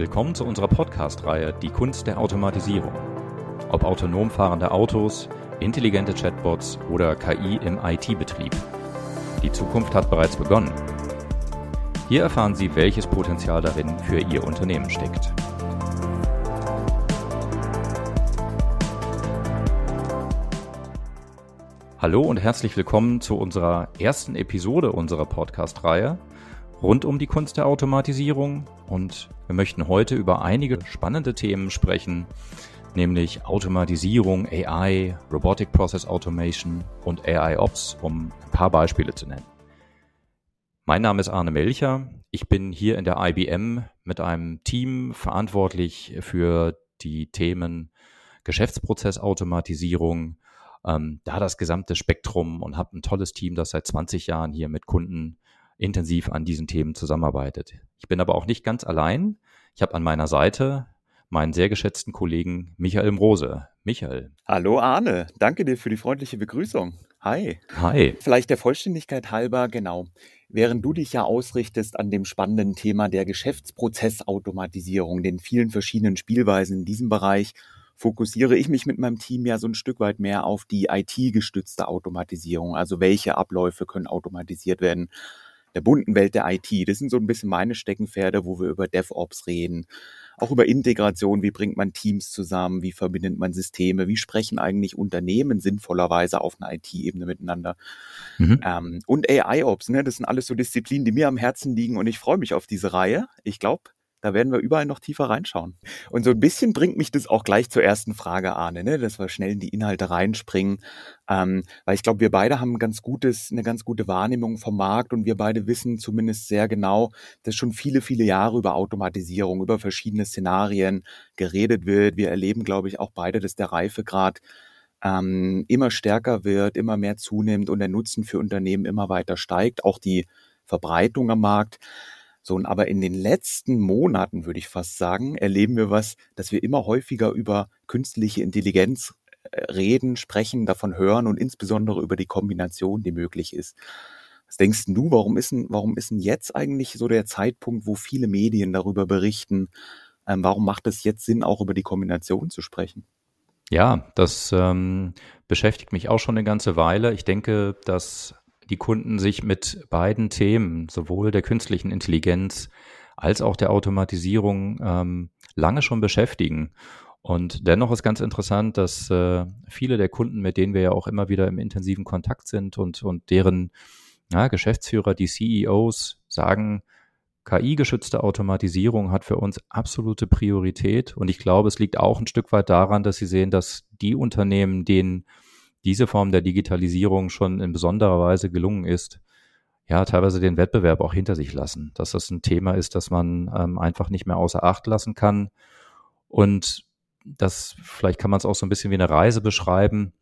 Willkommen zu unserer Podcast-Reihe Die Kunst der Automatisierung. Ob autonom fahrende Autos, intelligente Chatbots oder KI im IT-Betrieb. Die Zukunft hat bereits begonnen. Hier erfahren Sie, welches Potenzial darin für Ihr Unternehmen steckt. Hallo und herzlich willkommen zu unserer ersten Episode unserer Podcast-Reihe rund um die Kunst der Automatisierung und wir möchten heute über einige spannende Themen sprechen, nämlich Automatisierung, AI, Robotic Process Automation und AI Ops, um ein paar Beispiele zu nennen. Mein Name ist Arne Melcher. Ich bin hier in der IBM mit einem Team verantwortlich für die Themen Geschäftsprozessautomatisierung, ähm, da das gesamte Spektrum und habe ein tolles Team, das seit 20 Jahren hier mit Kunden intensiv an diesen Themen zusammenarbeitet. Ich bin aber auch nicht ganz allein. Ich habe an meiner Seite meinen sehr geschätzten Kollegen Michael Mrose. Michael. Hallo Arne, danke dir für die freundliche Begrüßung. Hi. Hi. Vielleicht der Vollständigkeit halber, genau. Während du dich ja ausrichtest an dem spannenden Thema der Geschäftsprozessautomatisierung, den vielen verschiedenen Spielweisen in diesem Bereich, fokussiere ich mich mit meinem Team ja so ein Stück weit mehr auf die IT-gestützte Automatisierung. Also welche Abläufe können automatisiert werden? Der bunten Welt der IT. Das sind so ein bisschen meine Steckenpferde, wo wir über DevOps reden, auch über Integration, wie bringt man Teams zusammen, wie verbindet man Systeme, wie sprechen eigentlich Unternehmen sinnvollerweise auf einer IT-Ebene miteinander. Mhm. Ähm, und AI-Ops, ne, das sind alles so Disziplinen, die mir am Herzen liegen und ich freue mich auf diese Reihe. Ich glaube, da werden wir überall noch tiefer reinschauen. Und so ein bisschen bringt mich das auch gleich zur ersten Frage, Arne, ne? dass wir schnell in die Inhalte reinspringen. Ähm, weil ich glaube, wir beide haben ganz gutes, eine ganz gute Wahrnehmung vom Markt und wir beide wissen zumindest sehr genau, dass schon viele, viele Jahre über Automatisierung, über verschiedene Szenarien geredet wird. Wir erleben, glaube ich, auch beide, dass der Reifegrad ähm, immer stärker wird, immer mehr zunimmt und der Nutzen für Unternehmen immer weiter steigt, auch die Verbreitung am Markt. So, und aber in den letzten Monaten, würde ich fast sagen, erleben wir was, dass wir immer häufiger über künstliche Intelligenz äh, reden, sprechen, davon hören und insbesondere über die Kombination, die möglich ist. Was denkst du, warum ist denn, warum ist denn jetzt eigentlich so der Zeitpunkt, wo viele Medien darüber berichten? Ähm, warum macht es jetzt Sinn, auch über die Kombination zu sprechen? Ja, das ähm, beschäftigt mich auch schon eine ganze Weile. Ich denke, dass die Kunden sich mit beiden Themen, sowohl der künstlichen Intelligenz als auch der Automatisierung, ähm, lange schon beschäftigen. Und dennoch ist ganz interessant, dass äh, viele der Kunden, mit denen wir ja auch immer wieder im intensiven Kontakt sind und, und deren ja, Geschäftsführer, die CEOs sagen, KI-geschützte Automatisierung hat für uns absolute Priorität. Und ich glaube, es liegt auch ein Stück weit daran, dass sie sehen, dass die Unternehmen, denen diese Form der Digitalisierung schon in besonderer Weise gelungen ist, ja, teilweise den Wettbewerb auch hinter sich lassen. Dass das ein Thema ist, das man ähm, einfach nicht mehr außer Acht lassen kann. Und das, vielleicht kann man es auch so ein bisschen wie eine Reise beschreiben.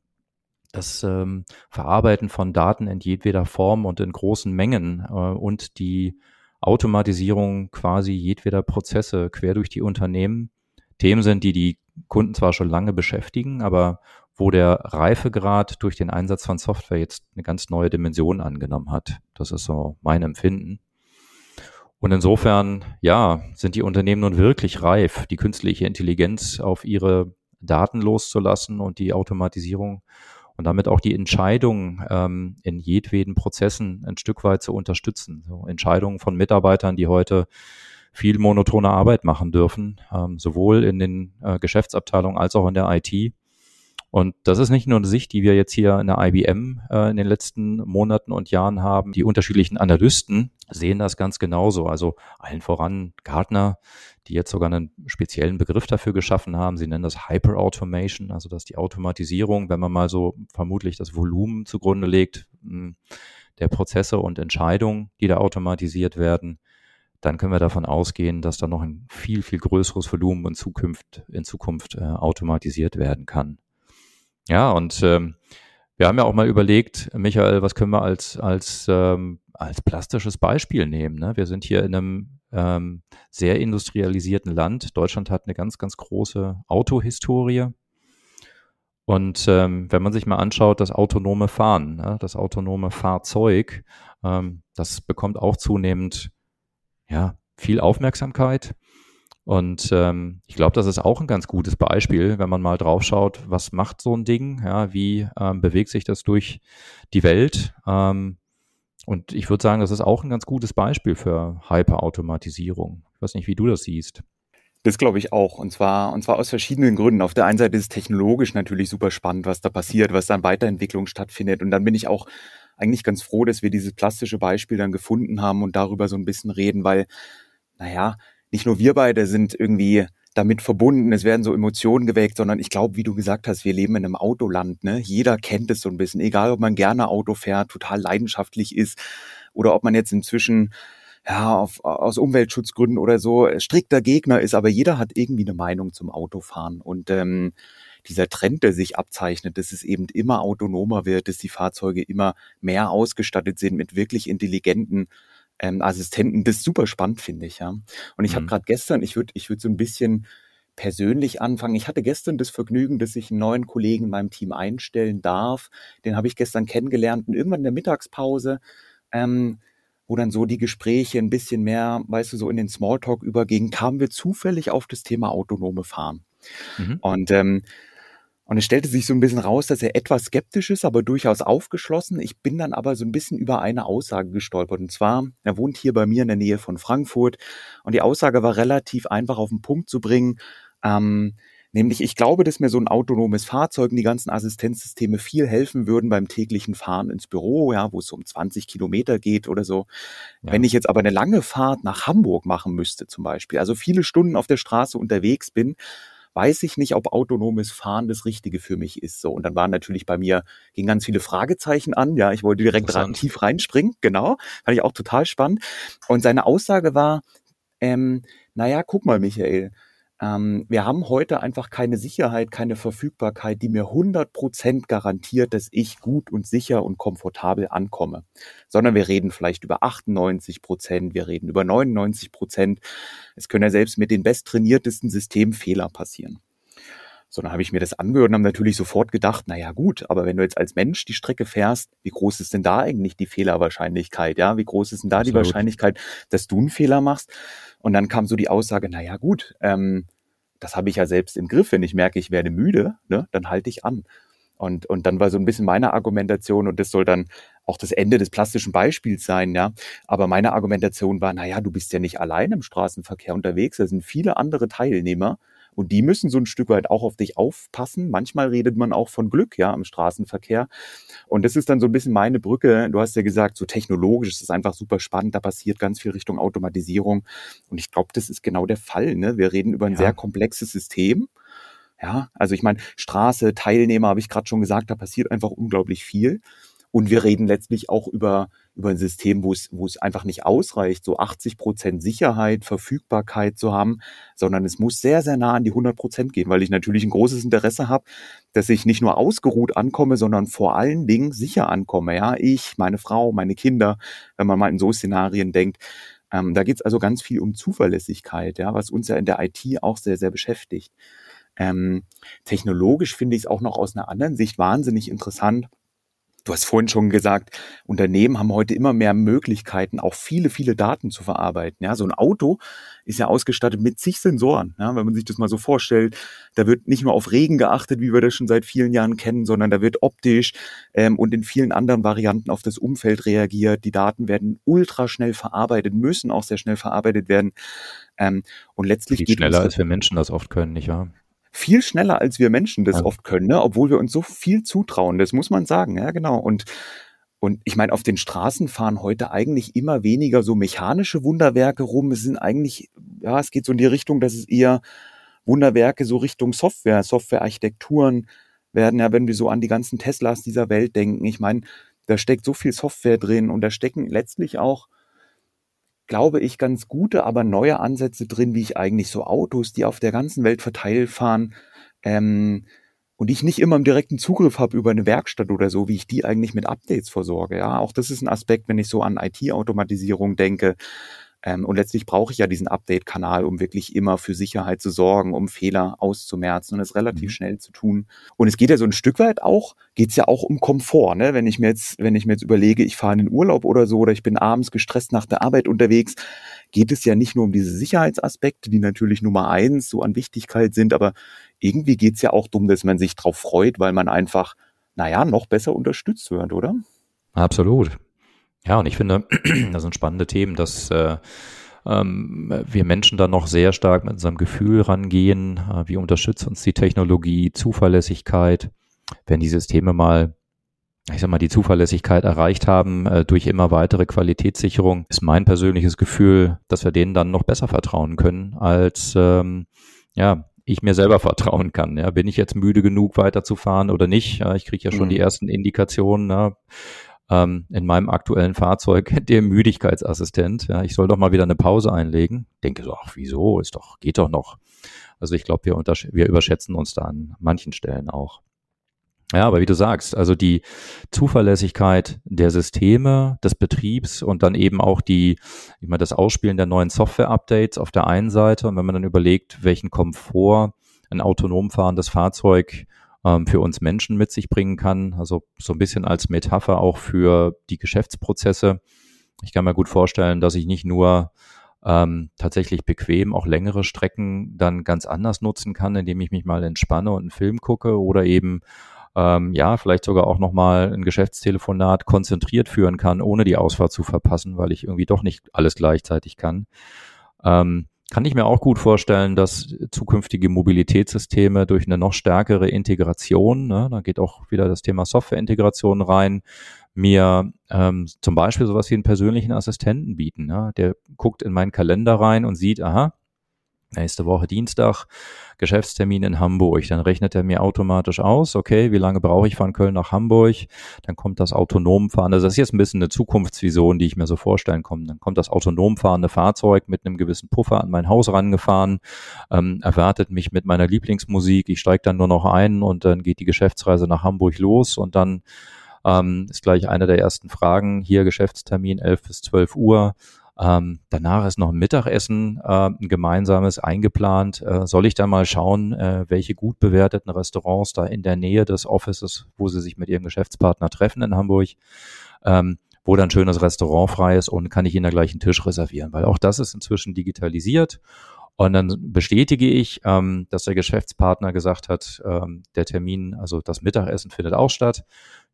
Das ähm, Verarbeiten von Daten in jedweder Form und in großen Mengen äh, und die Automatisierung quasi jedweder Prozesse quer durch die Unternehmen Themen sind, die die Kunden zwar schon lange beschäftigen, aber wo der Reifegrad durch den Einsatz von Software jetzt eine ganz neue Dimension angenommen hat. Das ist so mein Empfinden. Und insofern, ja, sind die Unternehmen nun wirklich reif, die künstliche Intelligenz auf ihre Daten loszulassen und die Automatisierung und damit auch die Entscheidung ähm, in jedweden Prozessen ein Stück weit zu unterstützen. So Entscheidungen von Mitarbeitern, die heute viel monotone Arbeit machen dürfen, ähm, sowohl in den äh, Geschäftsabteilungen als auch in der IT und das ist nicht nur eine Sicht, die wir jetzt hier in der IBM äh, in den letzten Monaten und Jahren haben. Die unterschiedlichen Analysten sehen das ganz genauso. Also allen voran Gartner, die jetzt sogar einen speziellen Begriff dafür geschaffen haben. Sie nennen das Hyperautomation, also dass die Automatisierung, wenn man mal so vermutlich das Volumen zugrunde legt, hm, der Prozesse und Entscheidungen, die da automatisiert werden, dann können wir davon ausgehen, dass da noch ein viel, viel größeres Volumen in Zukunft, in Zukunft äh, automatisiert werden kann. Ja, und ähm, wir haben ja auch mal überlegt, Michael, was können wir als, als, ähm, als plastisches Beispiel nehmen? Ne? Wir sind hier in einem ähm, sehr industrialisierten Land. Deutschland hat eine ganz, ganz große Autohistorie. Und ähm, wenn man sich mal anschaut, das autonome Fahren, ne? das autonome Fahrzeug, ähm, das bekommt auch zunehmend ja, viel Aufmerksamkeit. Und ähm, ich glaube, das ist auch ein ganz gutes Beispiel, wenn man mal drauf schaut, was macht so ein Ding, ja, wie ähm, bewegt sich das durch die Welt. Ähm, und ich würde sagen, das ist auch ein ganz gutes Beispiel für Hyperautomatisierung. Ich weiß nicht, wie du das siehst. Das glaube ich auch. Und zwar, und zwar aus verschiedenen Gründen. Auf der einen Seite ist es technologisch natürlich super spannend, was da passiert, was da an Weiterentwicklung stattfindet. Und dann bin ich auch eigentlich ganz froh, dass wir dieses plastische Beispiel dann gefunden haben und darüber so ein bisschen reden, weil, naja, nicht nur wir beide sind irgendwie damit verbunden, es werden so Emotionen geweckt, sondern ich glaube, wie du gesagt hast, wir leben in einem Autoland, ne? Jeder kennt es so ein bisschen, egal ob man gerne Auto fährt, total leidenschaftlich ist oder ob man jetzt inzwischen ja, auf, aus Umweltschutzgründen oder so strikter Gegner ist, aber jeder hat irgendwie eine Meinung zum Autofahren. Und ähm, dieser Trend, der sich abzeichnet, dass es eben immer autonomer wird, dass die Fahrzeuge immer mehr ausgestattet sind mit wirklich intelligenten ähm, Assistenten. Das ist super spannend, finde ich, ja. Und ich mhm. habe gerade gestern, ich würde ich würde so ein bisschen persönlich anfangen. Ich hatte gestern das Vergnügen, dass ich einen neuen Kollegen in meinem Team einstellen darf. Den habe ich gestern kennengelernt und irgendwann in der Mittagspause, ähm, wo dann so die Gespräche ein bisschen mehr, weißt du, so in den Smalltalk übergingen, kamen wir zufällig auf das Thema autonome Fahren. Mhm. Und ähm, und es stellte sich so ein bisschen raus, dass er etwas skeptisch ist, aber durchaus aufgeschlossen. Ich bin dann aber so ein bisschen über eine Aussage gestolpert. Und zwar, er wohnt hier bei mir in der Nähe von Frankfurt. Und die Aussage war relativ einfach auf den Punkt zu bringen. Ähm, nämlich, ich glaube, dass mir so ein autonomes Fahrzeug und die ganzen Assistenzsysteme viel helfen würden beim täglichen Fahren ins Büro, ja, wo es um 20 Kilometer geht oder so. Ja. Wenn ich jetzt aber eine lange Fahrt nach Hamburg machen müsste zum Beispiel, also viele Stunden auf der Straße unterwegs bin, weiß ich nicht, ob autonomes Fahren das Richtige für mich ist. So. Und dann waren natürlich bei mir, gingen ganz viele Fragezeichen an. Ja, ich wollte direkt rein, tief reinspringen. Genau. Fand ich auch total spannend. Und seine Aussage war, ähm, naja, guck mal, Michael, ähm, wir haben heute einfach keine Sicherheit, keine Verfügbarkeit, die mir 100% garantiert, dass ich gut und sicher und komfortabel ankomme. Sondern wir reden vielleicht über 98%, wir reden über 99%. Es können ja selbst mit den besttrainiertesten Systemen Fehler passieren. So, dann habe ich mir das angehört und habe natürlich sofort gedacht, naja gut, aber wenn du jetzt als Mensch die Strecke fährst, wie groß ist denn da eigentlich die Fehlerwahrscheinlichkeit? Ja, wie groß ist denn da Absolut. die Wahrscheinlichkeit, dass du einen Fehler machst? Und dann kam so die Aussage, naja gut, ähm, das habe ich ja selbst im Griff. Wenn ich merke, ich werde müde, ne, dann halte ich an. Und, und dann war so ein bisschen meine Argumentation, und das soll dann auch das Ende des plastischen Beispiels sein, ja. Aber meine Argumentation war, naja, du bist ja nicht allein im Straßenverkehr unterwegs, da sind viele andere Teilnehmer und die müssen so ein Stück weit auch auf dich aufpassen. Manchmal redet man auch von Glück, ja, im Straßenverkehr. Und das ist dann so ein bisschen meine Brücke. Du hast ja gesagt, so technologisch ist es einfach super spannend. Da passiert ganz viel Richtung Automatisierung. Und ich glaube, das ist genau der Fall. Ne? Wir reden über ein ja. sehr komplexes System. Ja, also ich meine, Straße, Teilnehmer, habe ich gerade schon gesagt, da passiert einfach unglaublich viel. Und wir reden letztlich auch über, über ein System, wo es, wo es einfach nicht ausreicht, so 80 Prozent Sicherheit, Verfügbarkeit zu haben, sondern es muss sehr, sehr nah an die 100 Prozent gehen, weil ich natürlich ein großes Interesse habe, dass ich nicht nur ausgeruht ankomme, sondern vor allen Dingen sicher ankomme. Ja, ich, meine Frau, meine Kinder, wenn man mal in so Szenarien denkt. Ähm, da geht es also ganz viel um Zuverlässigkeit, ja, was uns ja in der IT auch sehr, sehr beschäftigt. Ähm, technologisch finde ich es auch noch aus einer anderen Sicht wahnsinnig interessant Du hast vorhin schon gesagt, Unternehmen haben heute immer mehr Möglichkeiten, auch viele, viele Daten zu verarbeiten. Ja, so ein Auto ist ja ausgestattet mit zig Sensoren. Ja, wenn man sich das mal so vorstellt, da wird nicht nur auf Regen geachtet, wie wir das schon seit vielen Jahren kennen, sondern da wird optisch ähm, und in vielen anderen Varianten auf das Umfeld reagiert. Die Daten werden ultra schnell verarbeitet, müssen auch sehr schnell verarbeitet werden. Ähm, und letztlich Viel geht schneller, als wir Menschen das oft können, nicht wahr? Viel schneller, als wir Menschen das ja. oft können, ne? obwohl wir uns so viel zutrauen. Das muss man sagen, ja, genau. Und und ich meine, auf den Straßen fahren heute eigentlich immer weniger so mechanische Wunderwerke rum. Es sind eigentlich, ja, es geht so in die Richtung, dass es eher Wunderwerke so Richtung Software, Softwarearchitekturen werden ja, wenn wir so an die ganzen Teslas dieser Welt denken. Ich meine, da steckt so viel Software drin und da stecken letztlich auch glaube ich, ganz gute, aber neue Ansätze drin, wie ich eigentlich so Autos, die auf der ganzen Welt verteilt fahren, ähm, und ich nicht immer im direkten Zugriff habe über eine Werkstatt oder so, wie ich die eigentlich mit Updates versorge. Ja, auch das ist ein Aspekt, wenn ich so an IT-Automatisierung denke. Ähm, und letztlich brauche ich ja diesen Update-Kanal, um wirklich immer für Sicherheit zu sorgen, um Fehler auszumerzen und es relativ mhm. schnell zu tun. Und es geht ja so ein Stück weit auch, geht es ja auch um Komfort. Ne? Wenn ich mir jetzt, wenn ich mir jetzt überlege, ich fahre in den Urlaub oder so, oder ich bin abends gestresst nach der Arbeit unterwegs, geht es ja nicht nur um diese Sicherheitsaspekte, die natürlich Nummer eins so an Wichtigkeit sind, aber irgendwie geht es ja auch darum, dass man sich drauf freut, weil man einfach, naja, noch besser unterstützt wird, oder? Absolut. Ja, und ich finde, das sind spannende Themen, dass äh, ähm, wir Menschen da noch sehr stark mit unserem Gefühl rangehen. Äh, wie unterstützt uns die Technologie, Zuverlässigkeit, wenn die Systeme mal ich sag mal, die Zuverlässigkeit erreicht haben äh, durch immer weitere Qualitätssicherung, ist mein persönliches Gefühl, dass wir denen dann noch besser vertrauen können, als ähm, ja, ich mir selber vertrauen kann. Ja, bin ich jetzt müde genug, weiterzufahren oder nicht? Ja, ich kriege ja schon mhm. die ersten Indikationen. Ja, ähm, in meinem aktuellen Fahrzeug der Müdigkeitsassistent. Ja, ich soll doch mal wieder eine Pause einlegen. Denke so, ach, wieso? Ist doch, geht doch noch. Also ich glaube, wir, wir überschätzen uns da an manchen Stellen auch. Ja, aber wie du sagst, also die Zuverlässigkeit der Systeme, des Betriebs und dann eben auch die, ich meine, das Ausspielen der neuen Software-Updates auf der einen Seite und wenn man dann überlegt, welchen Komfort ein autonom fahrendes Fahrzeug ähm, für uns Menschen mit sich bringen kann, also so ein bisschen als Metapher auch für die Geschäftsprozesse. Ich kann mir gut vorstellen, dass ich nicht nur ähm, tatsächlich bequem auch längere Strecken dann ganz anders nutzen kann, indem ich mich mal entspanne und einen Film gucke oder eben ähm, ja, vielleicht sogar auch nochmal ein Geschäftstelefonat konzentriert führen kann, ohne die Ausfahrt zu verpassen, weil ich irgendwie doch nicht alles gleichzeitig kann. Ähm, kann ich mir auch gut vorstellen, dass zukünftige Mobilitätssysteme durch eine noch stärkere Integration, ne, da geht auch wieder das Thema Softwareintegration rein, mir ähm, zum Beispiel sowas wie einen persönlichen Assistenten bieten. Ne? Der guckt in meinen Kalender rein und sieht, aha, nächste Woche Dienstag, Geschäftstermin in Hamburg. Dann rechnet er mir automatisch aus, okay, wie lange brauche ich von Köln nach Hamburg? Dann kommt das autonom fahrende, also das ist jetzt ein bisschen eine Zukunftsvision, die ich mir so vorstellen kann. Dann kommt das autonom fahrende Fahrzeug mit einem gewissen Puffer an mein Haus rangefahren, ähm, erwartet mich mit meiner Lieblingsmusik. Ich steige dann nur noch ein und dann geht die Geschäftsreise nach Hamburg los und dann ähm, ist gleich eine der ersten Fragen. Hier Geschäftstermin 11 bis 12 Uhr. Ähm, danach ist noch ein Mittagessen, äh, ein gemeinsames eingeplant. Äh, soll ich da mal schauen, äh, welche gut bewerteten Restaurants da in der Nähe des Offices, wo Sie sich mit Ihrem Geschäftspartner treffen in Hamburg, ähm, wo dann schönes Restaurant frei ist und kann ich Ihnen da gleich einen Tisch reservieren, weil auch das ist inzwischen digitalisiert. Und dann bestätige ich, ähm, dass der Geschäftspartner gesagt hat, ähm, der Termin, also das Mittagessen findet auch statt.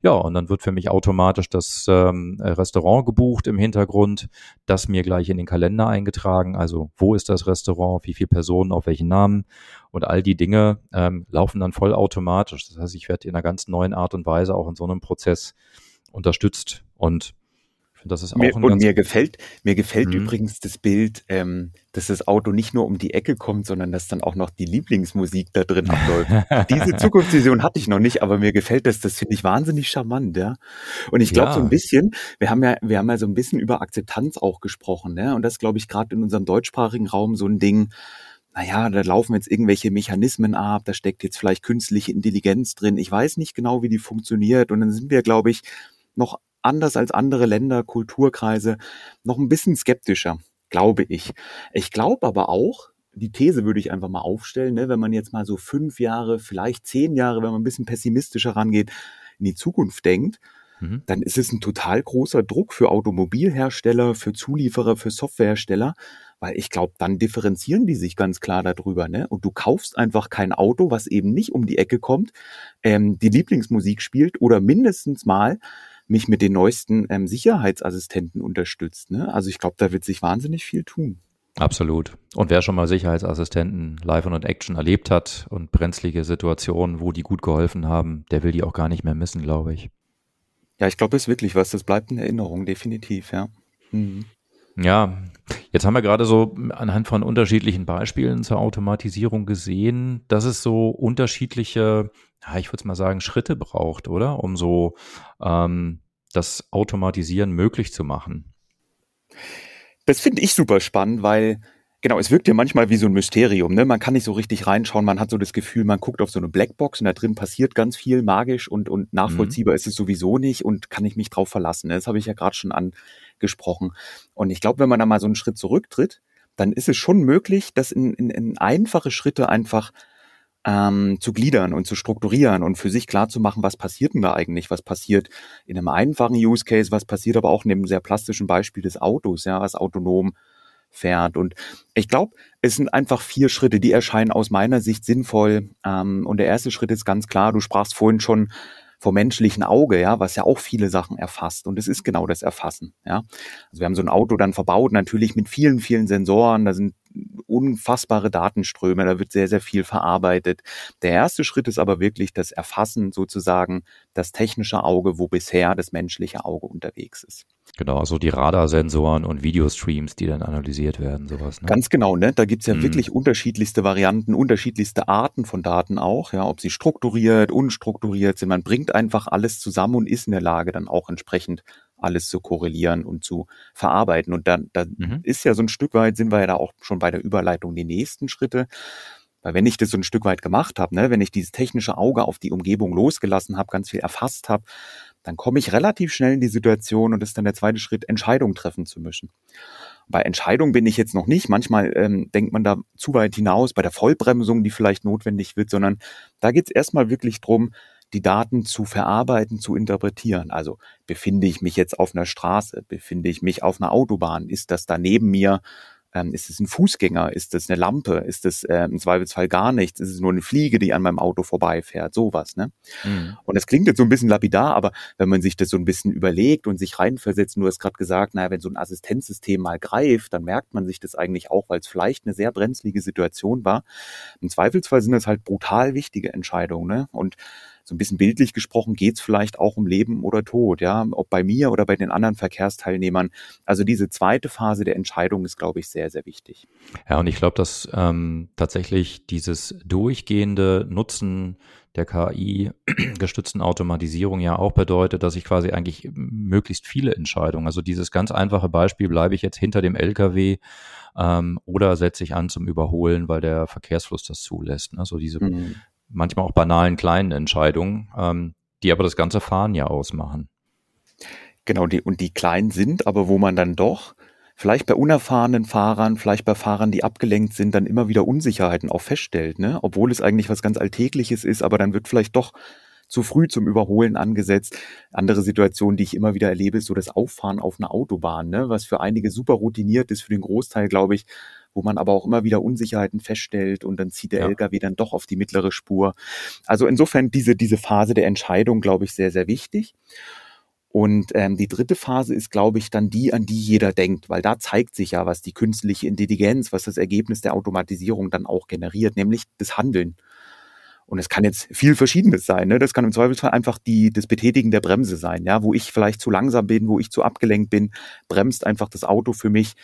Ja, und dann wird für mich automatisch das ähm, Restaurant gebucht im Hintergrund, das mir gleich in den Kalender eingetragen. Also wo ist das Restaurant, wie viele Personen, auf welchen Namen und all die Dinge ähm, laufen dann vollautomatisch. Das heißt, ich werde in einer ganz neuen Art und Weise auch in so einem Prozess unterstützt. Und das ist auch mir, und mir gefällt mir gefällt mhm. übrigens das Bild, ähm, dass das Auto nicht nur um die Ecke kommt, sondern dass dann auch noch die Lieblingsmusik da drin abläuft. Diese Zukunftsvision hatte ich noch nicht, aber mir gefällt das. Das finde ich wahnsinnig charmant, ja. Und ich glaube ja. so ein bisschen, wir haben ja wir haben ja so ein bisschen über Akzeptanz auch gesprochen, ne? Und das glaube ich gerade in unserem deutschsprachigen Raum so ein Ding naja, da laufen jetzt irgendwelche Mechanismen ab, da steckt jetzt vielleicht künstliche Intelligenz drin. Ich weiß nicht genau, wie die funktioniert. Und dann sind wir, glaube ich, noch anders als andere Länder, Kulturkreise, noch ein bisschen skeptischer, glaube ich. Ich glaube aber auch, die These würde ich einfach mal aufstellen, ne, wenn man jetzt mal so fünf Jahre, vielleicht zehn Jahre, wenn man ein bisschen pessimistischer rangeht, in die Zukunft denkt, mhm. dann ist es ein total großer Druck für Automobilhersteller, für Zulieferer, für Softwarehersteller, weil ich glaube, dann differenzieren die sich ganz klar darüber. Ne? Und du kaufst einfach kein Auto, was eben nicht um die Ecke kommt, ähm, die Lieblingsmusik spielt oder mindestens mal mich mit den neuesten ähm, Sicherheitsassistenten unterstützt. Ne? Also ich glaube, da wird sich wahnsinnig viel tun. Absolut. Und wer schon mal Sicherheitsassistenten live und Action erlebt hat und brenzlige Situationen, wo die gut geholfen haben, der will die auch gar nicht mehr missen, glaube ich. Ja, ich glaube, das ist wirklich was. Das bleibt in Erinnerung, definitiv, ja. Mhm. Ja, jetzt haben wir gerade so anhand von unterschiedlichen Beispielen zur Automatisierung gesehen, dass es so unterschiedliche ja, ich würde mal sagen, Schritte braucht, oder? Um so ähm, das Automatisieren möglich zu machen. Das finde ich super spannend, weil genau, es wirkt ja manchmal wie so ein Mysterium. Ne? Man kann nicht so richtig reinschauen. Man hat so das Gefühl, man guckt auf so eine Blackbox und da drin passiert ganz viel magisch und, und nachvollziehbar mhm. ist es sowieso nicht und kann ich mich drauf verlassen. Ne? Das habe ich ja gerade schon angesprochen. Und ich glaube, wenn man da mal so einen Schritt zurücktritt, dann ist es schon möglich, das in, in, in einfache Schritte einfach ähm, zu gliedern und zu strukturieren und für sich klar zu machen, was passiert denn da eigentlich? Was passiert in einem einfachen Use Case? Was passiert aber auch in dem sehr plastischen Beispiel des Autos, ja, was autonom fährt. Und ich glaube, es sind einfach vier Schritte, die erscheinen aus meiner Sicht sinnvoll. Ähm, und der erste Schritt ist ganz klar, du sprachst vorhin schon vom menschlichen Auge, ja, was ja auch viele Sachen erfasst. Und es ist genau das Erfassen, ja. Also wir haben so ein Auto dann verbaut, natürlich mit vielen, vielen Sensoren, da sind unfassbare Datenströme, da wird sehr, sehr viel verarbeitet. Der erste Schritt ist aber wirklich das Erfassen sozusagen, das technische Auge, wo bisher das menschliche Auge unterwegs ist. Genau, also die Radarsensoren und Videostreams, die dann analysiert werden, sowas. Ne? Ganz genau, ne? Da gibt's ja mhm. wirklich unterschiedlichste Varianten, unterschiedlichste Arten von Daten auch, ja, ob sie strukturiert, unstrukturiert sind. Man bringt einfach alles zusammen und ist in der Lage, dann auch entsprechend alles zu korrelieren und zu verarbeiten. Und dann, dann mhm. ist ja so ein Stück weit, sind wir ja da auch schon bei der Überleitung die nächsten Schritte. Weil wenn ich das so ein Stück weit gemacht habe, ne, wenn ich dieses technische Auge auf die Umgebung losgelassen habe, ganz viel erfasst habe, dann komme ich relativ schnell in die Situation und ist dann der zweite Schritt, Entscheidungen treffen zu müssen. Bei Entscheidungen bin ich jetzt noch nicht. Manchmal ähm, denkt man da zu weit hinaus bei der Vollbremsung, die vielleicht notwendig wird, sondern da geht es erstmal wirklich drum, die Daten zu verarbeiten, zu interpretieren. Also befinde ich mich jetzt auf einer Straße, befinde ich mich auf einer Autobahn, ist das da neben mir ähm, ist es ein Fußgänger? Ist es eine Lampe? Ist es äh, im Zweifelsfall gar nichts? Ist es nur eine Fliege, die an meinem Auto vorbeifährt? Sowas, ne? Mhm. Und das klingt jetzt so ein bisschen lapidar, aber wenn man sich das so ein bisschen überlegt und sich reinversetzt, du hast gerade gesagt, naja, wenn so ein Assistenzsystem mal greift, dann merkt man sich das eigentlich auch, weil es vielleicht eine sehr brenzlige Situation war. Im Zweifelsfall sind das halt brutal wichtige Entscheidungen, ne? Und so ein bisschen bildlich gesprochen geht es vielleicht auch um Leben oder Tod, ja, ob bei mir oder bei den anderen Verkehrsteilnehmern. Also diese zweite Phase der Entscheidung ist, glaube ich, sehr, sehr wichtig. Ja, und ich glaube, dass ähm, tatsächlich dieses durchgehende Nutzen der KI-gestützten Automatisierung ja auch bedeutet, dass ich quasi eigentlich möglichst viele Entscheidungen, also dieses ganz einfache Beispiel, bleibe ich jetzt hinter dem LKW ähm, oder setze ich an zum Überholen, weil der Verkehrsfluss das zulässt. Ne? So diese mhm manchmal auch banalen kleinen Entscheidungen, ähm, die aber das ganze Fahren ja ausmachen. Genau, die, und die klein sind, aber wo man dann doch vielleicht bei unerfahrenen Fahrern, vielleicht bei Fahrern, die abgelenkt sind, dann immer wieder Unsicherheiten auch feststellt, ne? Obwohl es eigentlich was ganz Alltägliches ist, aber dann wird vielleicht doch zu früh zum Überholen angesetzt. Andere Situation, die ich immer wieder erlebe, ist so das Auffahren auf einer Autobahn, ne? was für einige super routiniert ist, für den Großteil, glaube ich, wo man aber auch immer wieder Unsicherheiten feststellt und dann zieht der ja. LKW dann doch auf die mittlere Spur. Also insofern diese, diese Phase der Entscheidung, glaube ich, sehr, sehr wichtig. Und ähm, die dritte Phase ist, glaube ich, dann die, an die jeder denkt, weil da zeigt sich ja, was die künstliche Intelligenz, was das Ergebnis der Automatisierung dann auch generiert, nämlich das Handeln. Und es kann jetzt viel Verschiedenes sein. Ne? Das kann im Zweifelsfall einfach die, das Betätigen der Bremse sein, ja, wo ich vielleicht zu langsam bin, wo ich zu abgelenkt bin, bremst einfach das Auto für mich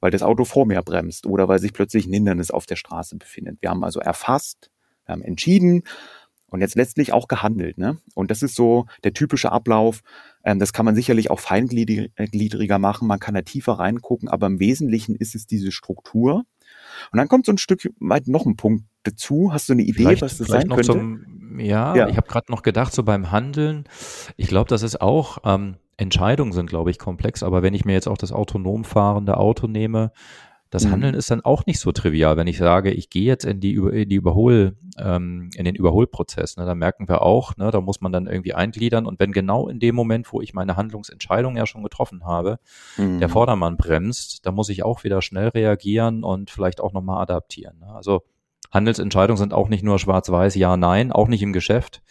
weil das Auto vor mir bremst oder weil sich plötzlich ein Hindernis auf der Straße befindet. Wir haben also erfasst, wir haben entschieden und jetzt letztlich auch gehandelt. Ne? Und das ist so der typische Ablauf. Ähm, das kann man sicherlich auch feingliedriger machen, man kann da tiefer reingucken, aber im Wesentlichen ist es diese Struktur. Und dann kommt so ein Stück weit noch ein Punkt dazu. Hast du eine Idee, vielleicht, was das sein könnte? Zum, ja, ja, ich habe gerade noch gedacht, so beim Handeln. Ich glaube, das ist auch ähm, Entscheidungen sind, glaube ich, komplex. Aber wenn ich mir jetzt auch das autonom fahrende Auto nehme, das mhm. Handeln ist dann auch nicht so trivial. Wenn ich sage, ich gehe jetzt in die, in die Überhol, ähm, in den Überholprozess, ne, dann merken wir auch, ne, da muss man dann irgendwie eingliedern. Und wenn genau in dem Moment, wo ich meine Handlungsentscheidung ja schon getroffen habe, mhm. der Vordermann bremst, dann muss ich auch wieder schnell reagieren und vielleicht auch nochmal adaptieren. Ne? Also Handelsentscheidungen sind auch nicht nur schwarz-weiß, ja, nein, auch nicht im Geschäft.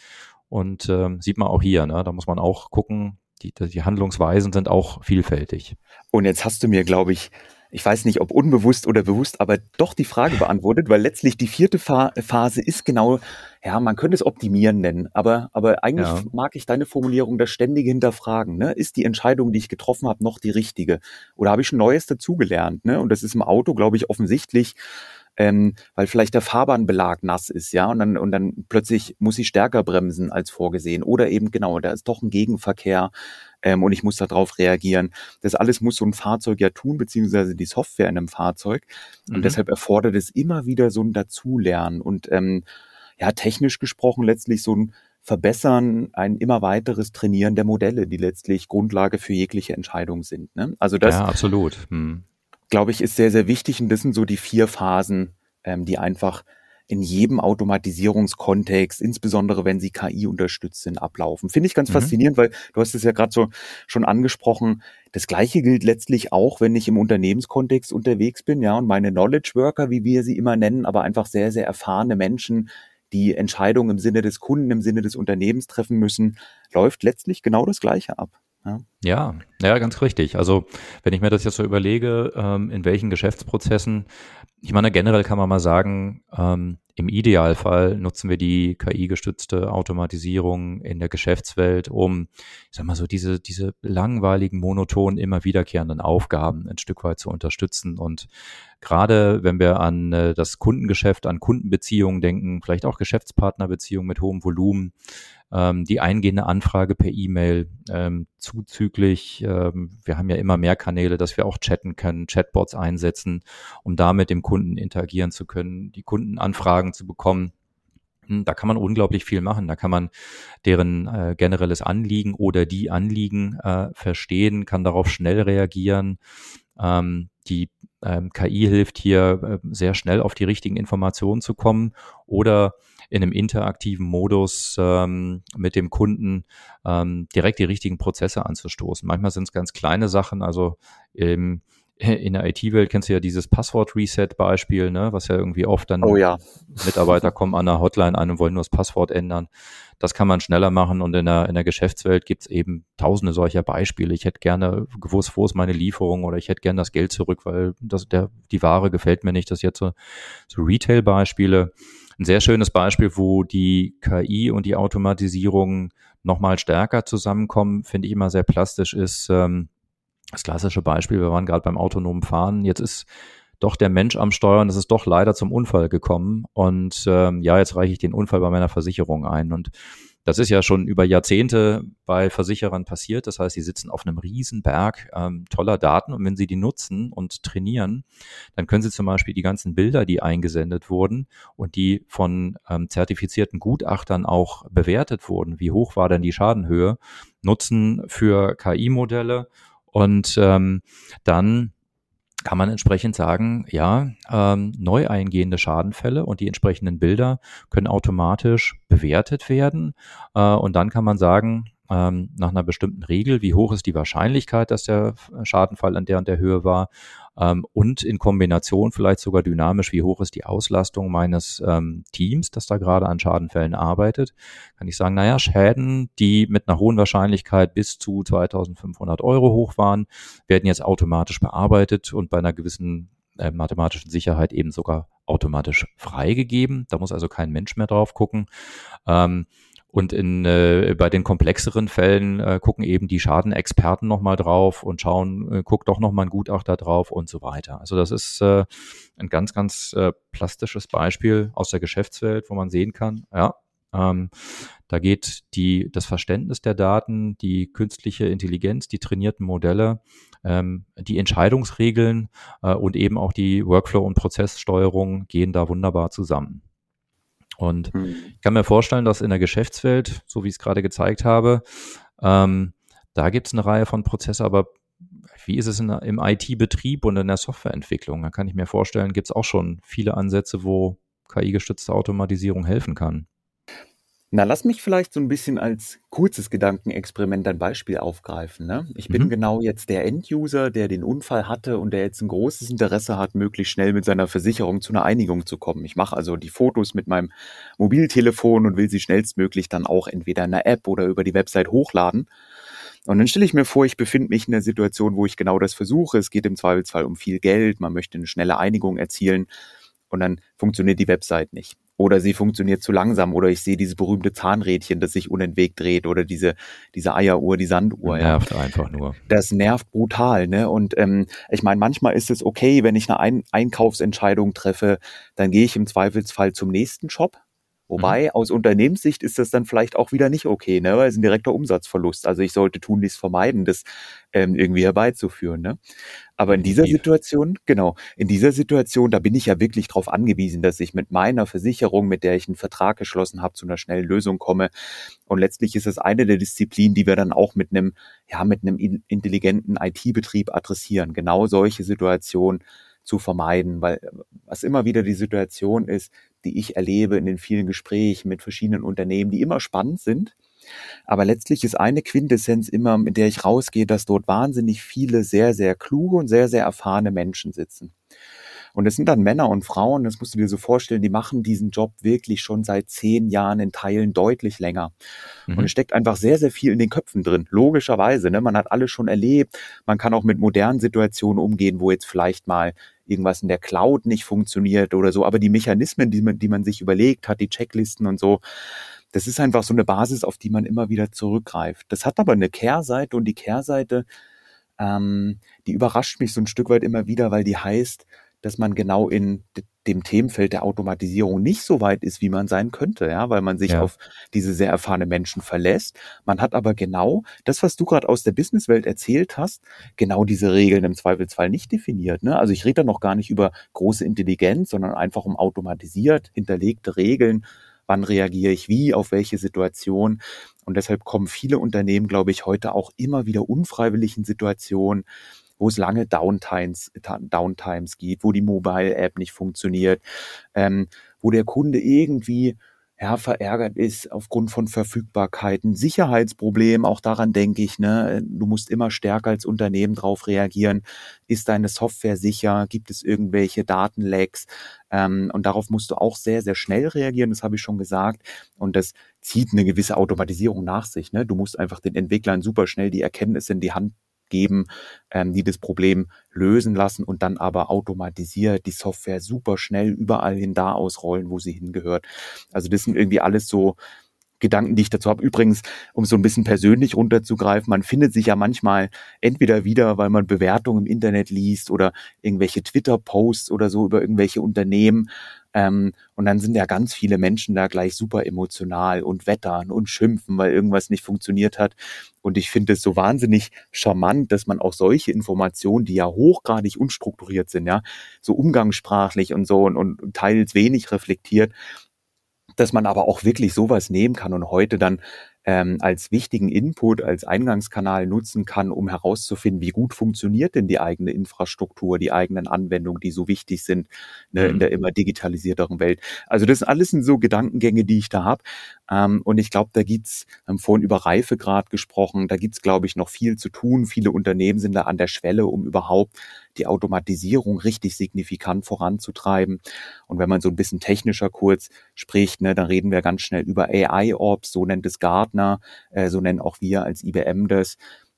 Und ähm, sieht man auch hier, ne? da muss man auch gucken, die, die Handlungsweisen sind auch vielfältig. Und jetzt hast du mir, glaube ich, ich weiß nicht, ob unbewusst oder bewusst, aber doch die Frage beantwortet, weil letztlich die vierte Phase ist genau, ja, man könnte es optimieren nennen, aber, aber eigentlich ja. mag ich deine Formulierung das ständige Hinterfragen. Ne? Ist die Entscheidung, die ich getroffen habe, noch die richtige? Oder habe ich schon Neues dazugelernt? Ne? Und das ist im Auto, glaube ich, offensichtlich ähm, weil vielleicht der Fahrbahnbelag nass ist, ja, und dann, und dann plötzlich muss ich stärker bremsen als vorgesehen. Oder eben genau, da ist doch ein Gegenverkehr ähm, und ich muss darauf reagieren. Das alles muss so ein Fahrzeug ja tun, beziehungsweise die Software in einem Fahrzeug. Und mhm. deshalb erfordert es immer wieder so ein Dazulernen und ähm, ja, technisch gesprochen letztlich so ein Verbessern, ein immer weiteres Trainieren der Modelle, die letztlich Grundlage für jegliche Entscheidung sind. Ne? Also das, ja, absolut. Hm glaube ich, ist sehr, sehr wichtig. Und das sind so die vier Phasen, ähm, die einfach in jedem Automatisierungskontext, insbesondere wenn sie KI unterstützt sind, ablaufen. Finde ich ganz mhm. faszinierend, weil du hast es ja gerade so schon angesprochen. Das Gleiche gilt letztlich auch, wenn ich im Unternehmenskontext unterwegs bin, ja, und meine Knowledge Worker, wie wir sie immer nennen, aber einfach sehr, sehr erfahrene Menschen, die Entscheidungen im Sinne des Kunden, im Sinne des Unternehmens treffen müssen, läuft letztlich genau das Gleiche ab. Ja. ja, ja, ganz richtig. Also wenn ich mir das jetzt so überlege, ähm, in welchen Geschäftsprozessen, ich meine, generell kann man mal sagen, ähm, im Idealfall nutzen wir die KI-gestützte Automatisierung in der Geschäftswelt, um, ich sag mal so, diese, diese langweiligen, monotonen, immer wiederkehrenden Aufgaben ein Stück weit zu unterstützen. Und gerade wenn wir an äh, das Kundengeschäft, an Kundenbeziehungen denken, vielleicht auch Geschäftspartnerbeziehungen mit hohem Volumen, ähm, die eingehende Anfrage per E-Mail ähm, zuzüglich. Ähm, wir haben ja immer mehr Kanäle, dass wir auch chatten können, Chatbots einsetzen, um damit dem Kunden interagieren zu können, die Kundenanfragen zu bekommen. Hm, da kann man unglaublich viel machen. Da kann man deren äh, generelles Anliegen oder die Anliegen äh, verstehen, kann darauf schnell reagieren. Ähm, die ähm, KI hilft hier äh, sehr schnell auf die richtigen Informationen zu kommen oder in einem interaktiven Modus ähm, mit dem Kunden ähm, direkt die richtigen Prozesse anzustoßen. Manchmal sind es ganz kleine Sachen, also ähm, in der IT-Welt kennst du ja dieses Passwort-Reset-Beispiel, ne, was ja irgendwie oft dann oh ja. Mitarbeiter kommen an der Hotline an und wollen nur das Passwort ändern. Das kann man schneller machen und in der, in der Geschäftswelt gibt's eben tausende solcher Beispiele. Ich hätte gerne gewusst, wo ist meine Lieferung oder ich hätte gerne das Geld zurück, weil das, der, die Ware gefällt mir nicht. Das jetzt so, so Retail-Beispiele. Ein sehr schönes Beispiel, wo die KI und die Automatisierung nochmal stärker zusammenkommen, finde ich immer sehr plastisch, ist ähm, das klassische Beispiel, wir waren gerade beim autonomen Fahren, jetzt ist doch der Mensch am Steuern, es ist doch leider zum Unfall gekommen. Und ähm, ja, jetzt reiche ich den Unfall bei meiner Versicherung ein. Und das ist ja schon über Jahrzehnte bei Versicherern passiert. Das heißt, sie sitzen auf einem Riesenberg ähm, toller Daten. Und wenn sie die nutzen und trainieren, dann können sie zum Beispiel die ganzen Bilder, die eingesendet wurden und die von ähm, zertifizierten Gutachtern auch bewertet wurden, wie hoch war denn die Schadenhöhe, nutzen für KI-Modelle und ähm, dann kann man entsprechend sagen, ja, ähm, neu eingehende Schadenfälle und die entsprechenden Bilder können automatisch bewertet werden. Äh, und dann kann man sagen, ähm, nach einer bestimmten Regel, wie hoch ist die Wahrscheinlichkeit, dass der Schadenfall an der und der Höhe war ähm, und in Kombination vielleicht sogar dynamisch, wie hoch ist die Auslastung meines ähm, Teams, das da gerade an Schadenfällen arbeitet, kann ich sagen, naja, Schäden, die mit einer hohen Wahrscheinlichkeit bis zu 2500 Euro hoch waren, werden jetzt automatisch bearbeitet und bei einer gewissen äh, mathematischen Sicherheit eben sogar automatisch freigegeben. Da muss also kein Mensch mehr drauf gucken. Ähm, und in, äh, bei den komplexeren Fällen äh, gucken eben die Schadenexperten nochmal drauf und schauen, äh, guckt doch nochmal ein Gutachter drauf und so weiter. Also das ist äh, ein ganz, ganz äh, plastisches Beispiel aus der Geschäftswelt, wo man sehen kann, ja, ähm, da geht die, das Verständnis der Daten, die künstliche Intelligenz, die trainierten Modelle, ähm, die Entscheidungsregeln äh, und eben auch die Workflow- und Prozesssteuerung gehen da wunderbar zusammen. Und hm. ich kann mir vorstellen, dass in der Geschäftswelt, so wie ich es gerade gezeigt habe, ähm, da gibt es eine Reihe von Prozessen, aber wie ist es in, im IT-Betrieb und in der Softwareentwicklung? Da kann ich mir vorstellen, gibt es auch schon viele Ansätze, wo KI-gestützte Automatisierung helfen kann. Na, lass mich vielleicht so ein bisschen als kurzes Gedankenexperiment ein Beispiel aufgreifen. Ne? Ich bin mhm. genau jetzt der Enduser, der den Unfall hatte und der jetzt ein großes Interesse hat, möglichst schnell mit seiner Versicherung zu einer Einigung zu kommen. Ich mache also die Fotos mit meinem Mobiltelefon und will sie schnellstmöglich dann auch entweder in der App oder über die Website hochladen. Und dann stelle ich mir vor, ich befinde mich in der Situation, wo ich genau das versuche. Es geht im Zweifelsfall um viel Geld, man möchte eine schnelle Einigung erzielen und dann funktioniert die Website nicht oder sie funktioniert zu langsam oder ich sehe dieses berühmte Zahnrädchen, das sich unentwegt dreht oder diese diese Eieruhr, die Sanduhr. Nervt ja. einfach nur. Das nervt brutal, ne? Und ähm, ich meine, manchmal ist es okay, wenn ich eine Ein Einkaufsentscheidung treffe, dann gehe ich im Zweifelsfall zum nächsten Shop, Wobei, mhm. aus Unternehmenssicht ist das dann vielleicht auch wieder nicht okay, ne? weil es ein direkter Umsatzverlust. Also ich sollte tunlichst vermeiden, das ähm, irgendwie herbeizuführen. Ne? Aber in dieser Situation, genau, in dieser Situation, da bin ich ja wirklich darauf angewiesen, dass ich mit meiner Versicherung, mit der ich einen Vertrag geschlossen habe, zu einer schnellen Lösung komme. Und letztlich ist es eine der Disziplinen, die wir dann auch mit einem, ja, mit einem intelligenten IT-Betrieb adressieren. Genau solche Situationen zu vermeiden, weil was immer wieder die Situation ist, die ich erlebe in den vielen Gesprächen mit verschiedenen Unternehmen, die immer spannend sind. Aber letztlich ist eine Quintessenz immer, mit der ich rausgehe, dass dort wahnsinnig viele sehr, sehr kluge und sehr, sehr erfahrene Menschen sitzen. Und es sind dann Männer und Frauen, das musst du dir so vorstellen, die machen diesen Job wirklich schon seit zehn Jahren in Teilen deutlich länger. Mhm. Und es steckt einfach sehr, sehr viel in den Köpfen drin. Logischerweise, ne? man hat alles schon erlebt. Man kann auch mit modernen Situationen umgehen, wo jetzt vielleicht mal irgendwas in der Cloud nicht funktioniert oder so. Aber die Mechanismen, die man, die man sich überlegt hat, die Checklisten und so, das ist einfach so eine Basis, auf die man immer wieder zurückgreift. Das hat aber eine Kehrseite und die Kehrseite, ähm, die überrascht mich so ein Stück weit immer wieder, weil die heißt, dass man genau in dem Themenfeld der Automatisierung nicht so weit ist, wie man sein könnte, ja, weil man sich ja. auf diese sehr erfahrene Menschen verlässt. Man hat aber genau das, was du gerade aus der Businesswelt erzählt hast, genau diese Regeln im Zweifelsfall nicht definiert. Ne? Also ich rede da noch gar nicht über große Intelligenz, sondern einfach um automatisiert hinterlegte Regeln. Wann reagiere ich wie, auf welche Situation? Und deshalb kommen viele Unternehmen, glaube ich, heute auch immer wieder unfreiwillig in Situationen, wo es lange Downtimes, Downtimes gibt, wo die Mobile-App nicht funktioniert, ähm, wo der Kunde irgendwie ja, verärgert ist aufgrund von Verfügbarkeiten, Sicherheitsproblem, auch daran denke ich, ne, du musst immer stärker als Unternehmen drauf reagieren. Ist deine Software sicher? Gibt es irgendwelche Datenlecks? Ähm, und darauf musst du auch sehr, sehr schnell reagieren, das habe ich schon gesagt. Und das zieht eine gewisse Automatisierung nach sich. Ne? Du musst einfach den Entwicklern super schnell die Erkenntnisse in die Hand geben, ähm, die das Problem lösen lassen und dann aber automatisiert die Software super schnell überall hin da ausrollen, wo sie hingehört. Also das sind irgendwie alles so Gedanken, die ich dazu habe. Übrigens, um so ein bisschen persönlich runterzugreifen, man findet sich ja manchmal entweder wieder, weil man Bewertungen im Internet liest oder irgendwelche Twitter-Posts oder so über irgendwelche Unternehmen. Ähm, und dann sind ja ganz viele Menschen da gleich super emotional und wettern und schimpfen, weil irgendwas nicht funktioniert hat. Und ich finde es so wahnsinnig charmant, dass man auch solche Informationen, die ja hochgradig unstrukturiert sind, ja, so umgangssprachlich und so und, und teils wenig reflektiert, dass man aber auch wirklich sowas nehmen kann und heute dann ähm, als wichtigen Input, als Eingangskanal nutzen kann, um herauszufinden, wie gut funktioniert denn die eigene Infrastruktur, die eigenen Anwendungen, die so wichtig sind ne, mhm. in der immer digitalisierteren Welt. Also das alles sind so Gedankengänge, die ich da habe. Ähm, und ich glaube, da gibt's, haben vorhin über Reifegrad gesprochen, da gibt's, glaube ich, noch viel zu tun. Viele Unternehmen sind da an der Schwelle, um überhaupt die Automatisierung richtig signifikant voranzutreiben. Und wenn man so ein bisschen technischer kurz spricht, ne, dann reden wir ganz schnell über AI-Ops, so nennt es Gartner, äh, so nennen auch wir als IBM das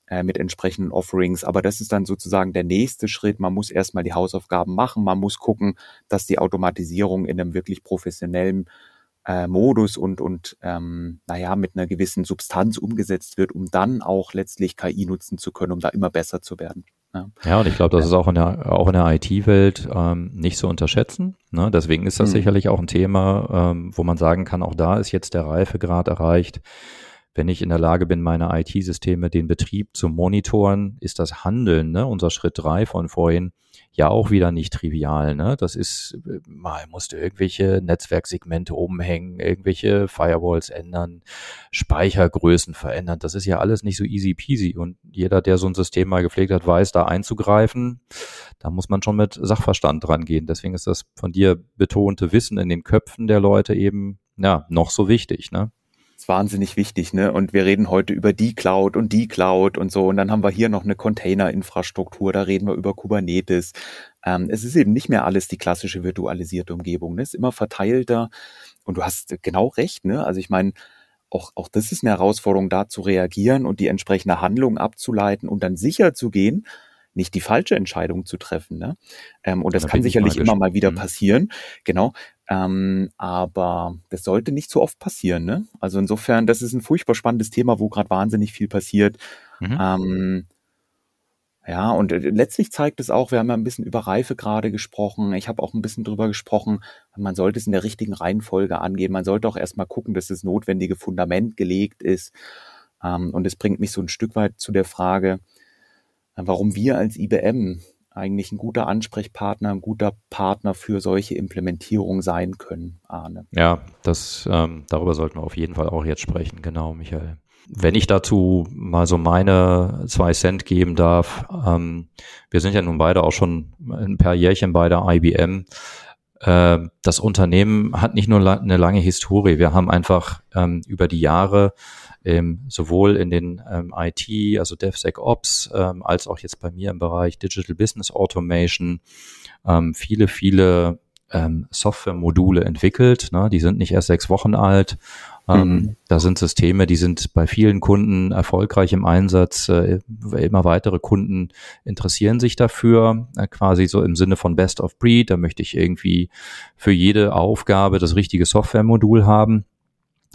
äh, mit entsprechenden Offerings. Aber das ist dann sozusagen der nächste Schritt. Man muss erstmal die Hausaufgaben machen. Man muss gucken, dass die Automatisierung in einem wirklich professionellen äh, Modus und, und ähm, naja, mit einer gewissen Substanz umgesetzt wird, um dann auch letztlich KI nutzen zu können, um da immer besser zu werden. Ja, ja und ich glaube, das ist auch in der, auch in der IT-Welt ähm, nicht zu unterschätzen. Ne? Deswegen ist das mhm. sicherlich auch ein Thema, ähm, wo man sagen kann, auch da ist jetzt der Reifegrad erreicht. Wenn ich in der Lage bin, meine IT-Systeme, den Betrieb zu monitoren, ist das Handeln, ne, unser Schritt drei von vorhin, ja auch wieder nicht trivial. Ne? Das ist, mal musste irgendwelche Netzwerksegmente umhängen, irgendwelche Firewalls ändern, Speichergrößen verändern. Das ist ja alles nicht so easy peasy. Und jeder, der so ein System mal gepflegt hat, weiß, da einzugreifen, da muss man schon mit Sachverstand dran gehen. Deswegen ist das von dir betonte Wissen in den Köpfen der Leute eben ja noch so wichtig. Ne? Wahnsinnig wichtig, ne? Und wir reden heute über die Cloud und die Cloud und so. Und dann haben wir hier noch eine Container-Infrastruktur, da reden wir über Kubernetes. Ähm, es ist eben nicht mehr alles die klassische virtualisierte Umgebung, ne? Es ist immer verteilter. Und du hast genau recht, ne? Also ich meine, auch, auch das ist eine Herausforderung, da zu reagieren und die entsprechende Handlung abzuleiten und dann sicher zu gehen, nicht die falsche Entscheidung zu treffen. Ne? Ähm, und das da kann sicherlich immer mal wieder mhm. passieren. Genau. Ähm, aber das sollte nicht so oft passieren. Ne? Also insofern, das ist ein furchtbar spannendes Thema, wo gerade wahnsinnig viel passiert. Mhm. Ähm, ja, und äh, letztlich zeigt es auch, wir haben ja ein bisschen über Reife gerade gesprochen. Ich habe auch ein bisschen drüber gesprochen, man sollte es in der richtigen Reihenfolge angehen. Man sollte auch erstmal gucken, dass das notwendige Fundament gelegt ist. Ähm, und es bringt mich so ein Stück weit zu der Frage, warum wir als IBM eigentlich ein guter Ansprechpartner, ein guter Partner für solche Implementierungen sein können, Arne. Ja, das, ähm, darüber sollten wir auf jeden Fall auch jetzt sprechen, genau, Michael. Wenn ich dazu mal so meine zwei Cent geben darf, ähm, wir sind ja nun beide auch schon ein paar Jährchen bei der IBM. Äh, das Unternehmen hat nicht nur la eine lange Historie. Wir haben einfach ähm, über die Jahre ähm, sowohl in den ähm, IT, also DevSecOps, ähm, als auch jetzt bei mir im Bereich Digital Business Automation ähm, viele, viele ähm, Software-Module entwickelt. Ne? Die sind nicht erst sechs Wochen alt. Ähm, mhm. Da sind Systeme, die sind bei vielen Kunden erfolgreich im Einsatz. Äh, immer weitere Kunden interessieren sich dafür, äh, quasi so im Sinne von Best of Breed. Da möchte ich irgendwie für jede Aufgabe das richtige Software-Modul haben.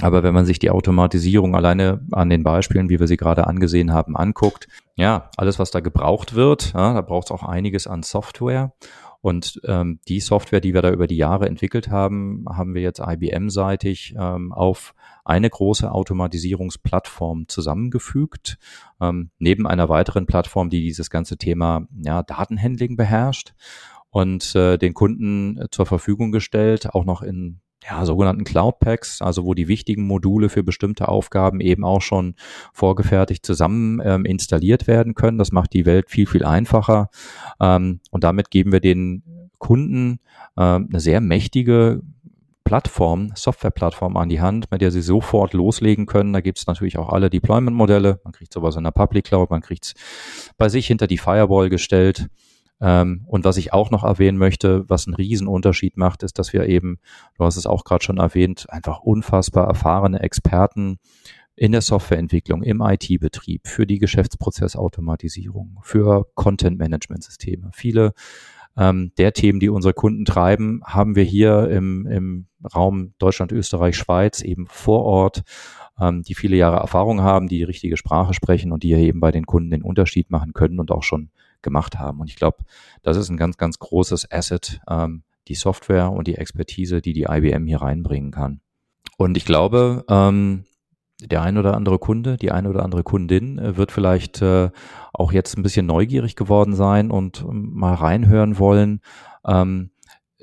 Aber wenn man sich die Automatisierung alleine an den Beispielen, wie wir sie gerade angesehen haben, anguckt, ja, alles, was da gebraucht wird, ja, da braucht es auch einiges an Software. Und ähm, die Software, die wir da über die Jahre entwickelt haben, haben wir jetzt IBM-seitig ähm, auf eine große Automatisierungsplattform zusammengefügt, ähm, neben einer weiteren Plattform, die dieses ganze Thema ja, Datenhandling beherrscht und äh, den Kunden zur Verfügung gestellt, auch noch in ja, sogenannten Cloud Packs, also wo die wichtigen Module für bestimmte Aufgaben eben auch schon vorgefertigt zusammen ähm, installiert werden können. Das macht die Welt viel, viel einfacher. Ähm, und damit geben wir den Kunden ähm, eine sehr mächtige Plattform, Softwareplattform an die Hand, mit der sie sofort loslegen können. Da gibt es natürlich auch alle Deployment-Modelle. Man kriegt sowas in der Public Cloud, man kriegt es bei sich hinter die Firewall gestellt. Ähm, und was ich auch noch erwähnen möchte, was einen Riesenunterschied macht, ist, dass wir eben, du hast es auch gerade schon erwähnt, einfach unfassbar erfahrene Experten in der Softwareentwicklung, im IT-Betrieb, für die Geschäftsprozessautomatisierung, für Content-Management-Systeme. Viele ähm, der Themen, die unsere Kunden treiben, haben wir hier im, im Raum Deutschland, Österreich, Schweiz eben vor Ort, ähm, die viele Jahre Erfahrung haben, die die richtige Sprache sprechen und die eben bei den Kunden den Unterschied machen können und auch schon gemacht haben. Und ich glaube, das ist ein ganz, ganz großes Asset, ähm, die Software und die Expertise, die die IBM hier reinbringen kann. Und ich glaube, ähm, der ein oder andere Kunde, die eine oder andere Kundin äh, wird vielleicht äh, auch jetzt ein bisschen neugierig geworden sein und ähm, mal reinhören wollen ähm,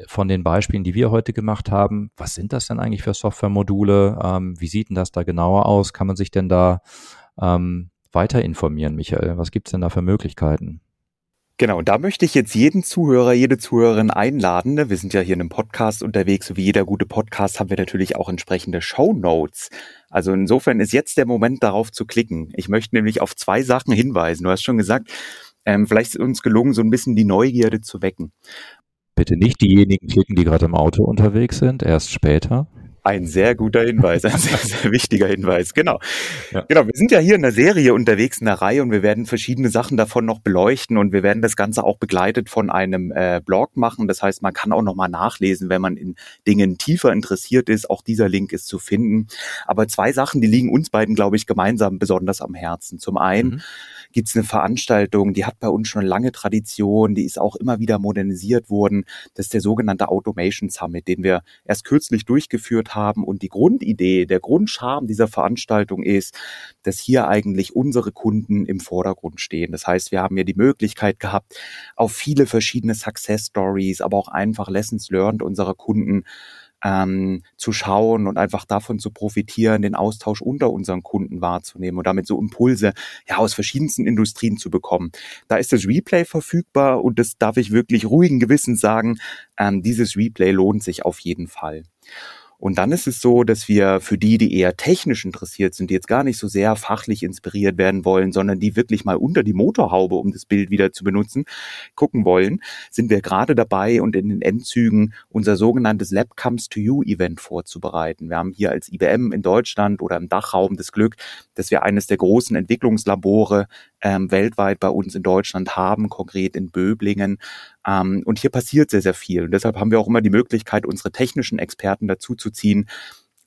von den Beispielen, die wir heute gemacht haben. Was sind das denn eigentlich für Softwaremodule? Ähm, wie sieht denn das da genauer aus? Kann man sich denn da weiter informieren, Michael? Was gibt's denn da für Möglichkeiten? Genau, und da möchte ich jetzt jeden Zuhörer, jede Zuhörerin einladen. Ne? Wir sind ja hier in einem Podcast unterwegs, so wie jeder gute Podcast haben wir natürlich auch entsprechende Show Notes. Also insofern ist jetzt der Moment, darauf zu klicken. Ich möchte nämlich auf zwei Sachen hinweisen. Du hast schon gesagt, ähm, vielleicht ist uns gelungen, so ein bisschen die Neugierde zu wecken. Bitte nicht diejenigen klicken, die gerade im Auto unterwegs sind, erst später. Ein sehr guter Hinweis, ein sehr, sehr wichtiger Hinweis. Genau. Ja. Genau. Wir sind ja hier in der Serie unterwegs in der Reihe und wir werden verschiedene Sachen davon noch beleuchten und wir werden das Ganze auch begleitet von einem äh, Blog machen. Das heißt, man kann auch noch mal nachlesen, wenn man in Dingen tiefer interessiert ist. Auch dieser Link ist zu finden. Aber zwei Sachen, die liegen uns beiden, glaube ich, gemeinsam besonders am Herzen. Zum einen, mhm gibt es eine Veranstaltung, die hat bei uns schon lange Tradition, die ist auch immer wieder modernisiert worden. Das ist der sogenannte Automation Summit, den wir erst kürzlich durchgeführt haben. Und die Grundidee, der Grundcharme dieser Veranstaltung ist, dass hier eigentlich unsere Kunden im Vordergrund stehen. Das heißt, wir haben ja die Möglichkeit gehabt, auf viele verschiedene Success Stories, aber auch einfach Lessons learned unserer Kunden ähm, zu schauen und einfach davon zu profitieren, den Austausch unter unseren Kunden wahrzunehmen und damit so Impulse ja aus verschiedensten Industrien zu bekommen. Da ist das Replay verfügbar und das darf ich wirklich ruhigen Gewissens sagen, ähm, dieses Replay lohnt sich auf jeden Fall. Und dann ist es so, dass wir für die, die eher technisch interessiert sind, die jetzt gar nicht so sehr fachlich inspiriert werden wollen, sondern die wirklich mal unter die Motorhaube, um das Bild wieder zu benutzen, gucken wollen, sind wir gerade dabei und in den Endzügen unser sogenanntes Lab Comes to You Event vorzubereiten. Wir haben hier als IBM in Deutschland oder im Dachraum das Glück, dass wir eines der großen Entwicklungslabore ähm, weltweit bei uns in Deutschland haben, konkret in Böblingen. Ähm, und hier passiert sehr, sehr viel. Und deshalb haben wir auch immer die Möglichkeit, unsere technischen Experten dazu zu ziehen.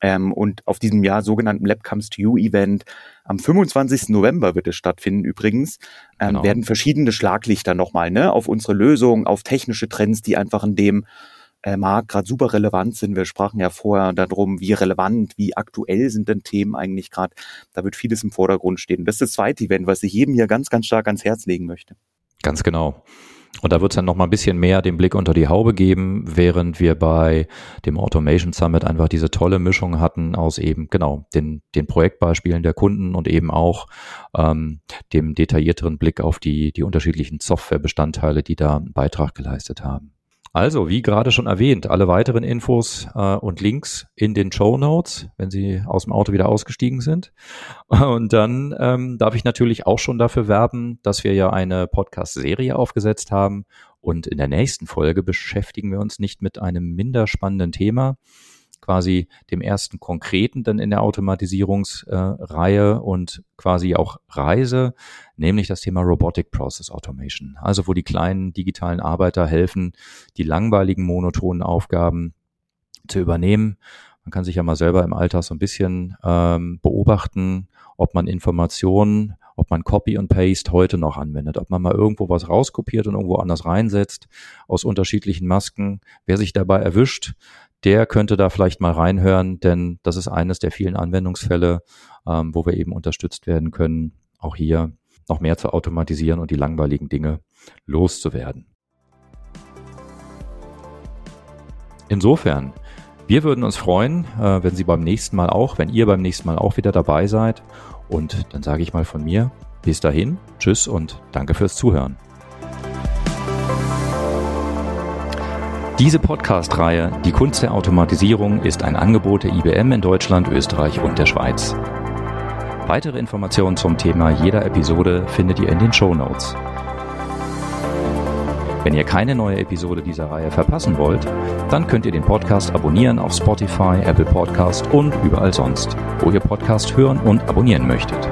Ähm, und auf diesem Jahr sogenannten Lab Comes to You Event am 25. November wird es stattfinden übrigens, ähm, genau. werden verschiedene Schlaglichter nochmal ne, auf unsere Lösung, auf technische Trends, die einfach in dem äh, Markt gerade super relevant sind. Wir sprachen ja vorher darum, wie relevant, wie aktuell sind denn Themen eigentlich gerade. Da wird vieles im Vordergrund stehen. Das ist das zweite Event, was ich jedem hier ganz, ganz stark ans Herz legen möchte. Ganz genau. Und da wird es dann noch mal ein bisschen mehr den Blick unter die Haube geben, während wir bei dem Automation Summit einfach diese tolle Mischung hatten aus eben genau den, den Projektbeispielen der Kunden und eben auch ähm, dem detaillierteren Blick auf die, die unterschiedlichen Softwarebestandteile, die da einen Beitrag geleistet haben. Also, wie gerade schon erwähnt, alle weiteren Infos äh, und Links in den Show Notes, wenn Sie aus dem Auto wieder ausgestiegen sind. Und dann ähm, darf ich natürlich auch schon dafür werben, dass wir ja eine Podcast-Serie aufgesetzt haben. Und in der nächsten Folge beschäftigen wir uns nicht mit einem minder spannenden Thema, quasi dem ersten konkreten dann in der Automatisierungsreihe und quasi auch Reise, nämlich das Thema Robotic Process Automation. Also wo die kleinen digitalen Arbeiter helfen, die langweiligen monotonen Aufgaben zu übernehmen. Man kann sich ja mal selber im Alltag so ein bisschen ähm, beobachten, ob man Informationen, ob man Copy und Paste heute noch anwendet, ob man mal irgendwo was rauskopiert und irgendwo anders reinsetzt aus unterschiedlichen Masken. Wer sich dabei erwischt, der könnte da vielleicht mal reinhören, denn das ist eines der vielen Anwendungsfälle, ähm, wo wir eben unterstützt werden können, auch hier noch mehr zu automatisieren und die langweiligen Dinge loszuwerden. Insofern, wir würden uns freuen, äh, wenn Sie beim nächsten Mal auch, wenn ihr beim nächsten Mal auch wieder dabei seid. Und dann sage ich mal von mir, bis dahin, tschüss und danke fürs Zuhören. Diese Podcast-Reihe Die Kunst der Automatisierung ist ein Angebot der IBM in Deutschland, Österreich und der Schweiz. Weitere Informationen zum Thema jeder Episode findet ihr in den Show Notes. Wenn ihr keine neue Episode dieser Reihe verpassen wollt, dann könnt ihr den Podcast abonnieren auf Spotify, Apple Podcast und überall sonst, wo ihr Podcast hören und abonnieren möchtet.